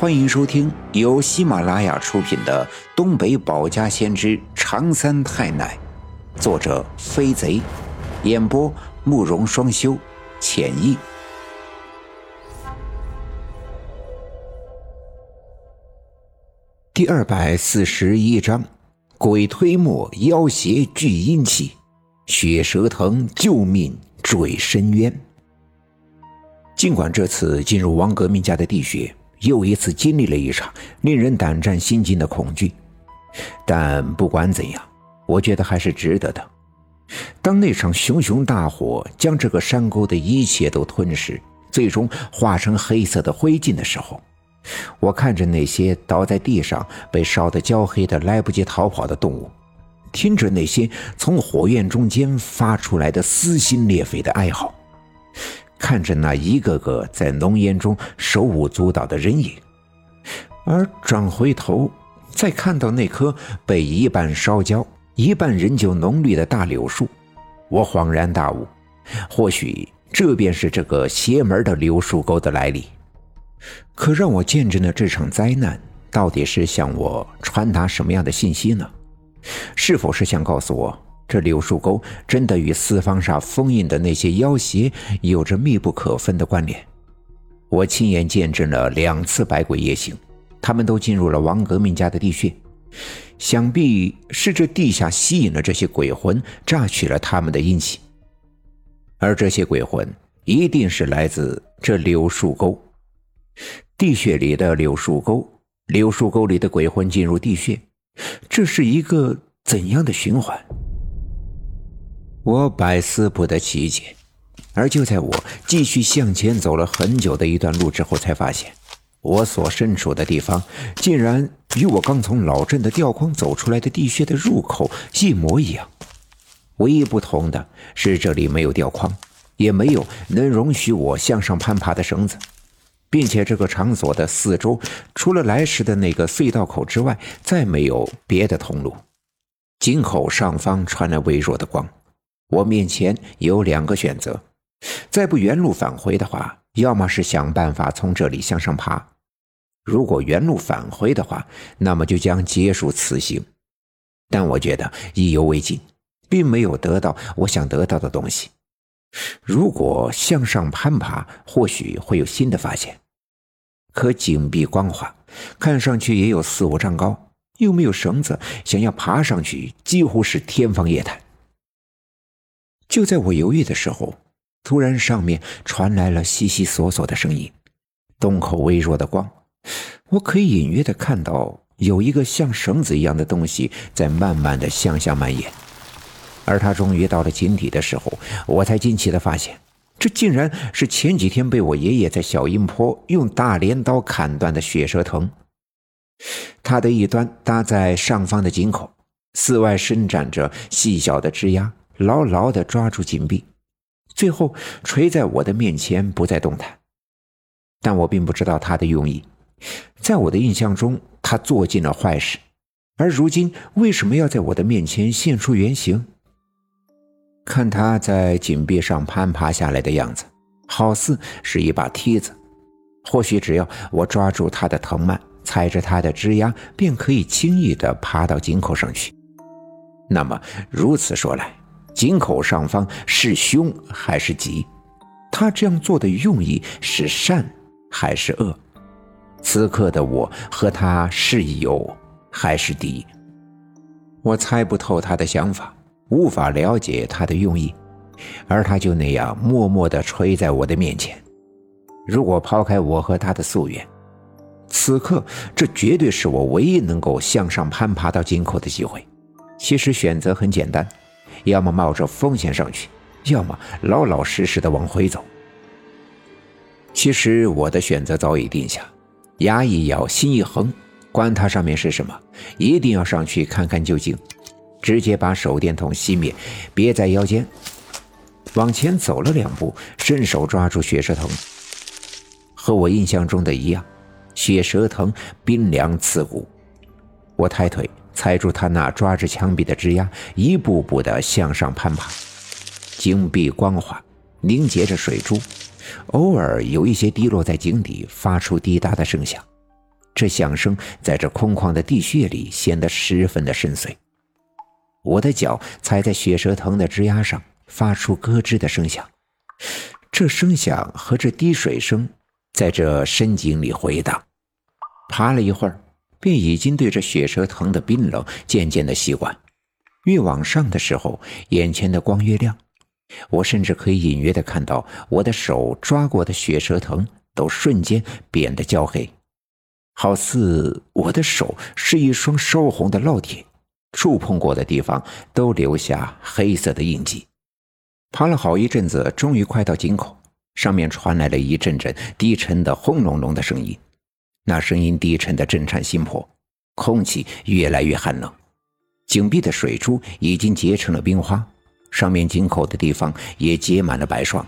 欢迎收听由喜马拉雅出品的《东北保家先知长三太奶》，作者飞贼，演播慕容双修，浅意。第二百四十一章：鬼推磨，妖邪聚阴气，血蛇藤救命坠深渊。尽管这次进入王革命家的地穴。又一次经历了一场令人胆战心惊的恐惧，但不管怎样，我觉得还是值得的。当那场熊熊大火将这个山沟的一切都吞噬，最终化成黑色的灰烬的时候，我看着那些倒在地上被烧得焦黑的、来不及逃跑的动物，听着那些从火焰中间发出来的撕心裂肺的哀嚎。看着那一个个在浓烟中手舞足蹈的人影，而转回头再看到那棵被一半烧焦、一半仍旧浓绿的大柳树，我恍然大悟，或许这便是这个邪门的柳树沟的来历。可让我见证了这场灾难，到底是向我传达什么样的信息呢？是否是想告诉我？这柳树沟真的与四方煞封印的那些妖邪有着密不可分的关联。我亲眼见证了两次百鬼夜行，他们都进入了王革命家的地穴，想必是这地下吸引了这些鬼魂，榨取了他们的阴气。而这些鬼魂一定是来自这柳树沟。地穴里的柳树沟，柳树沟里的鬼魂进入地穴，这是一个怎样的循环？我百思不得其解，而就在我继续向前走了很久的一段路之后，才发现我所身处的地方竟然与我刚从老镇的吊筐走出来的地穴的入口一模一样。唯一不同的是，这里没有吊筐，也没有能容许我向上攀爬的绳子，并且这个场所的四周除了来时的那个隧道口之外，再没有别的通路。井口上方传来微弱的光。我面前有两个选择，再不原路返回的话，要么是想办法从这里向上爬；如果原路返回的话，那么就将结束此行。但我觉得意犹未尽，并没有得到我想得到的东西。如果向上攀爬，或许会有新的发现。可井壁光滑，看上去也有四五丈高，又没有绳子，想要爬上去几乎是天方夜谭。就在我犹豫的时候，突然上面传来了悉悉索索的声音，洞口微弱的光，我可以隐约的看到有一个像绳子一样的东西在慢慢的向下蔓延，而它终于到了井底的时候，我才惊奇的发现，这竟然是前几天被我爷爷在小阴坡用大镰刀砍断的血蛇藤，它的一端搭在上方的井口，四外伸展着细小的枝丫。牢牢地抓住井壁，最后垂在我的面前，不再动弹。但我并不知道他的用意。在我的印象中，他做尽了坏事，而如今为什么要在我的面前现出原形？看他在井壁上攀爬下来的样子，好似是一把梯子。或许只要我抓住他的藤蔓，踩着他的枝丫，便可以轻易地爬到井口上去。那么如此说来，井口上方是凶还是吉？他这样做的用意是善还是恶？此刻的我和他是友还是敌？我猜不透他的想法，无法了解他的用意，而他就那样默默地垂在我的面前。如果抛开我和他的夙愿，此刻这绝对是我唯一能够向上攀爬到井口的机会。其实选择很简单。要么冒着风险上去，要么老老实实的往回走。其实我的选择早已定下，牙一咬，心一横，管它上面是什么，一定要上去看看究竟。直接把手电筒熄灭，别在腰间，往前走了两步，伸手抓住血蛇藤。和我印象中的一样，血蛇藤冰凉刺骨。我抬腿。踩住他那抓着墙壁的枝丫，一步步的向上攀爬。井壁光滑，凝结着水珠，偶尔有一些滴落在井底，发出滴答的声响。这响声在这空旷的地穴里显得十分的深邃。我的脚踩在血蛇藤的枝丫上，发出咯吱的声响。这声响和这滴水声在这深井里回荡。爬了一会儿，便已经对这血蛇藤的冰冷渐渐的习惯。越往上的时候，眼前的光越亮，我甚至可以隐约的看到我的手抓过的血蛇藤都瞬间变得焦黑，好似我的手是一双烧红的烙铁，触碰过的地方都留下黑色的印记。爬了好一阵子，终于快到井口，上面传来了一阵阵低沉的轰隆隆的声音，那声音低沉的震颤心魄，空气越来越寒冷。井壁的水珠已经结成了冰花，上面井口的地方也结满了白霜。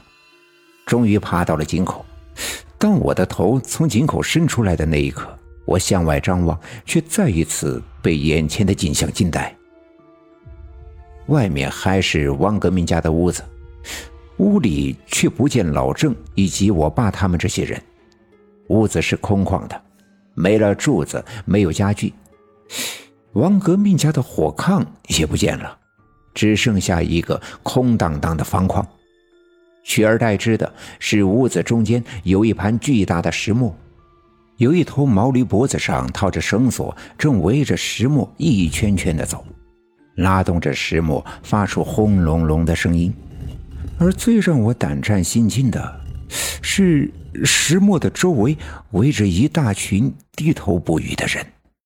终于爬到了井口，当我的头从井口伸出来的那一刻，我向外张望，却再一次被眼前的景象惊呆。外面还是汪革命家的屋子，屋里却不见老郑以及我爸他们这些人。屋子是空旷的，没了柱子，没有家具。王革命家的火炕也不见了，只剩下一个空荡荡的方框。取而代之的是，屋子中间有一盘巨大的石磨，有一头毛驴脖子上套着绳索，正围着石磨一圈圈的走，拉动着石磨，发出轰隆隆的声音。而最让我胆战心惊的是，石磨的周围围着一大群低头不语的人。